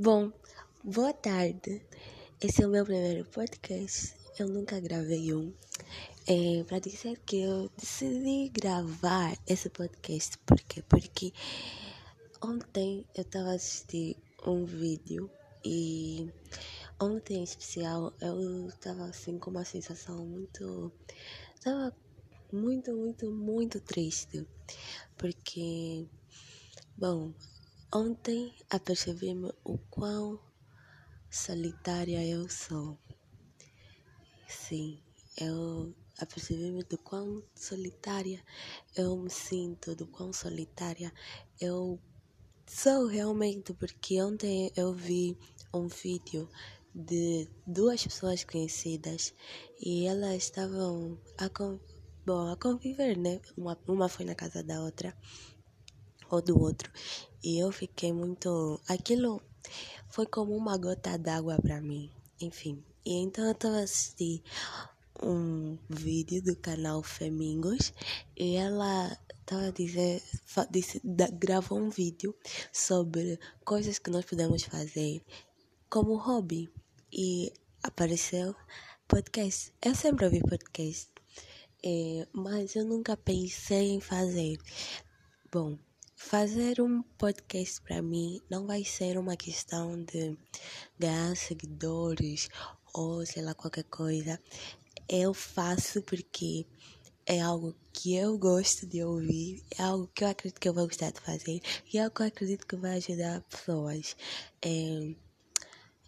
Bom, boa tarde. Esse é o meu primeiro podcast. Eu nunca gravei um. É, para dizer que eu decidi gravar esse podcast. Por quê? Porque ontem eu estava assistindo um vídeo e ontem em especial eu estava assim com uma sensação muito. Estava muito, muito, muito triste. Porque, bom, Ontem apercebi-me o quão solitária eu sou. Sim, eu apercebi-me do quão solitária eu me sinto, do quão solitária eu sou realmente, porque ontem eu vi um vídeo de duas pessoas conhecidas e elas estavam a, bom, a conviver, né? Uma, uma foi na casa da outra ou do outro. E eu fiquei muito. Aquilo foi como uma gota d'água para mim. Enfim. E então eu estava assistindo um vídeo do canal Femingos e ela estava dizer, disse, gravou um vídeo sobre coisas que nós podemos fazer como hobby e apareceu podcast. Eu sempre ouvi podcast, é, mas eu nunca pensei em fazer. Bom, Fazer um podcast para mim não vai ser uma questão de ganhar seguidores ou sei lá qualquer coisa. Eu faço porque é algo que eu gosto de ouvir, é algo que eu acredito que eu vou gostar de fazer e é algo que eu acredito que vai ajudar pessoas. É,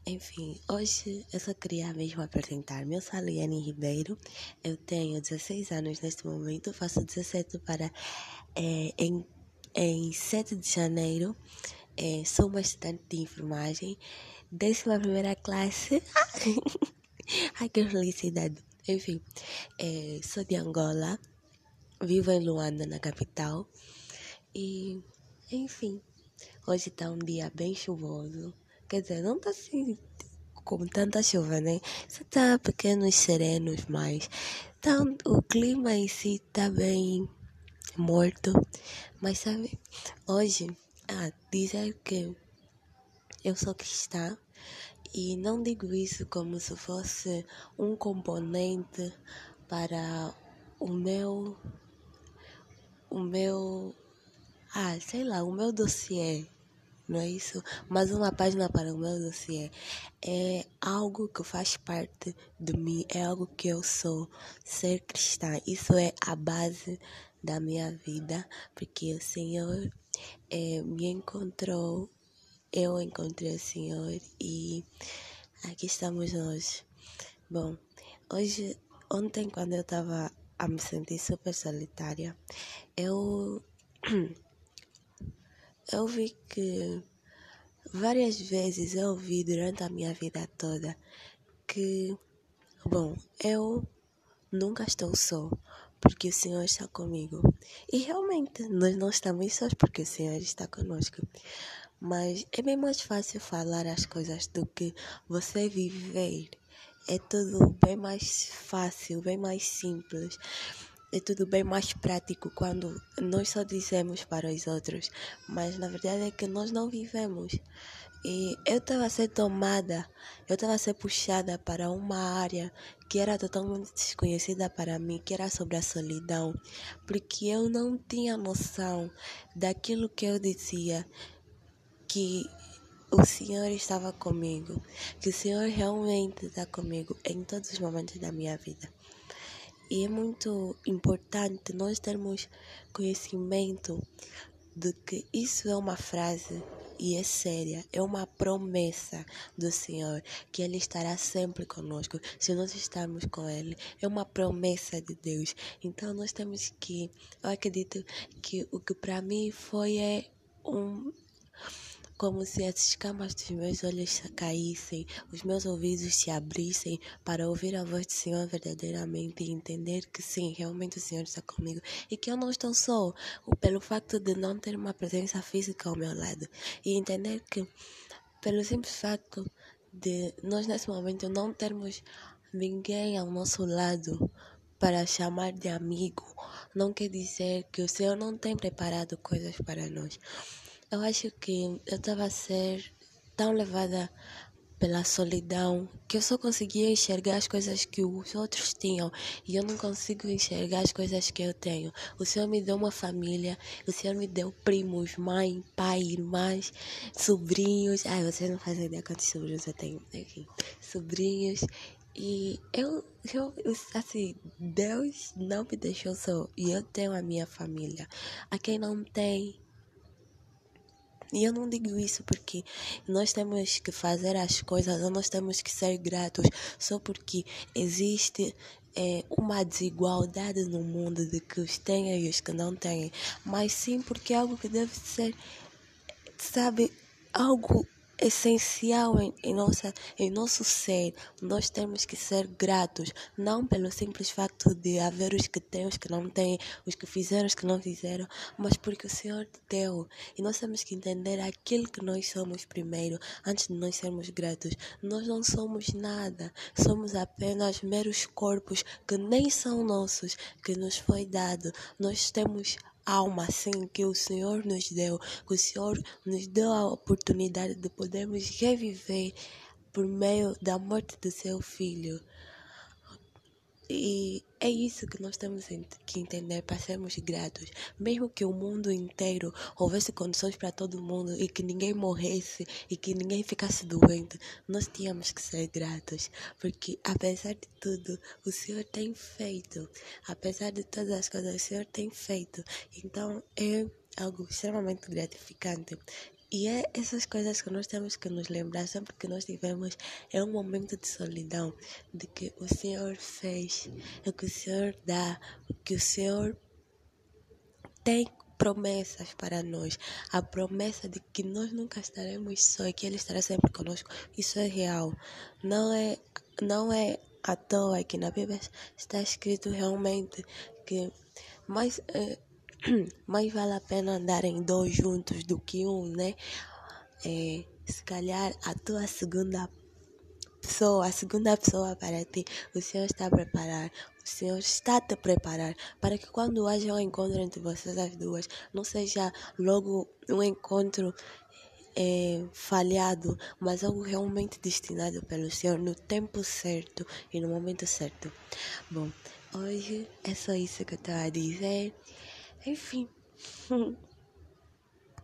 enfim, hoje eu só queria mesmo apresentar-me. Eu sou a Liane Ribeiro, eu tenho 16 anos neste momento, faço 17 para é, em em 7 de janeiro. É, sou uma estudante de enfermagem, décima primeira classe. Ai, que felicidade. Enfim, é, sou de Angola, vivo em Luanda, na capital. E, enfim, hoje está um dia bem chuvoso. Quer dizer, não está assim com tanta chuva, né? Só está pequenos serenos, mas tá, o clima em si está bem morto. Mas sabe, hoje, ah, dizer que eu sou cristã e não digo isso como se fosse um componente para o meu o meu ah, sei lá, o meu dossiê não é isso? Mas uma página para o meu dossiê é algo que faz parte de mim, é algo que eu sou, ser cristã. Isso é a base da minha vida, porque o Senhor é, me encontrou, eu encontrei o Senhor e aqui estamos nós. Bom, hoje, ontem, quando eu estava a me sentir super solitária, eu eu vi que várias vezes eu vi durante a minha vida toda que, bom, eu nunca estou só, porque o Senhor está comigo. E realmente, nós não estamos sós porque o Senhor está conosco. Mas é bem mais fácil falar as coisas do que você viver. É tudo bem mais fácil, bem mais simples é tudo bem mais prático quando nós só dizemos para os outros, mas na verdade é que nós não vivemos. E eu estava a ser tomada, eu estava a ser puxada para uma área que era totalmente desconhecida para mim, que era sobre a solidão, porque eu não tinha noção daquilo que eu dizia, que o Senhor estava comigo, que o Senhor realmente está comigo em todos os momentos da minha vida. E é muito importante nós termos conhecimento de que isso é uma frase e é séria, é uma promessa do Senhor que Ele estará sempre conosco se nós estamos com Ele. É uma promessa de Deus. Então nós temos que, eu acredito que o que para mim foi é um como se as escamas dos meus olhos caíssem, os meus ouvidos se abrissem para ouvir a voz do Senhor verdadeiramente e entender que sim, realmente o Senhor está comigo e que eu não estou só, pelo facto de não ter uma presença física ao meu lado e entender que pelo simples facto de nós nesse momento não termos ninguém ao nosso lado para chamar de amigo, não quer dizer que o Senhor não tem preparado coisas para nós. Eu acho que eu estava a ser tão levada pela solidão que eu só conseguia enxergar as coisas que os outros tinham e eu não consigo enxergar as coisas que eu tenho. O Senhor me deu uma família, o Senhor me deu primos, mãe, pai, irmãs, sobrinhos. Ai, vocês não fazem ideia quantos sobrinhos eu tenho aqui. Sobrinhos. E eu, eu, assim, Deus não me deixou só. E eu tenho a minha família. A quem não tem, e eu não digo isso porque nós temos que fazer as coisas ou nós temos que ser gratos só porque existe é, uma desigualdade no mundo de que os têm e os que não têm, mas sim porque é algo que deve ser, sabe, algo essencial em, em, nossa, em nosso ser. Nós temos que ser gratos, não pelo simples facto de haver os que têm, os que não têm, os que fizeram, os que não fizeram, mas porque o Senhor deu. E nós temos que entender aquilo que nós somos primeiro, antes de nós sermos gratos. Nós não somos nada, somos apenas meros corpos que nem são nossos, que nos foi dado. Nós temos alma assim que o Senhor nos deu, que o Senhor nos deu a oportunidade de podermos reviver por meio da morte do seu filho. E é isso que nós temos que entender para sermos gratos. Mesmo que o mundo inteiro houvesse condições para todo mundo e que ninguém morresse e que ninguém ficasse doente, nós tínhamos que ser gratos. Porque apesar de tudo, o Senhor tem feito. Apesar de todas as coisas, o Senhor tem feito. Então é algo extremamente gratificante. E é essas coisas que nós temos que nos lembrar sempre que nós tivemos é um momento de solidão, de que o Senhor fez, o que o Senhor dá, o que o Senhor tem promessas para nós. A promessa de que nós nunca estaremos só e que Ele estará sempre conosco. Isso é real. Não é, não é à toa que na Bíblia está escrito realmente que mais. Eh, mais vale a pena andarem dois juntos do que um, né? É, se calhar a tua segunda pessoa, a segunda pessoa para ti, o Senhor está a preparar, o Senhor está a te preparar para que quando haja um encontro entre vocês as duas, não seja logo um encontro é, falhado, mas algo realmente destinado pelo Senhor no tempo certo e no momento certo. Bom, hoje é só isso que eu estava a dizer. Enfim.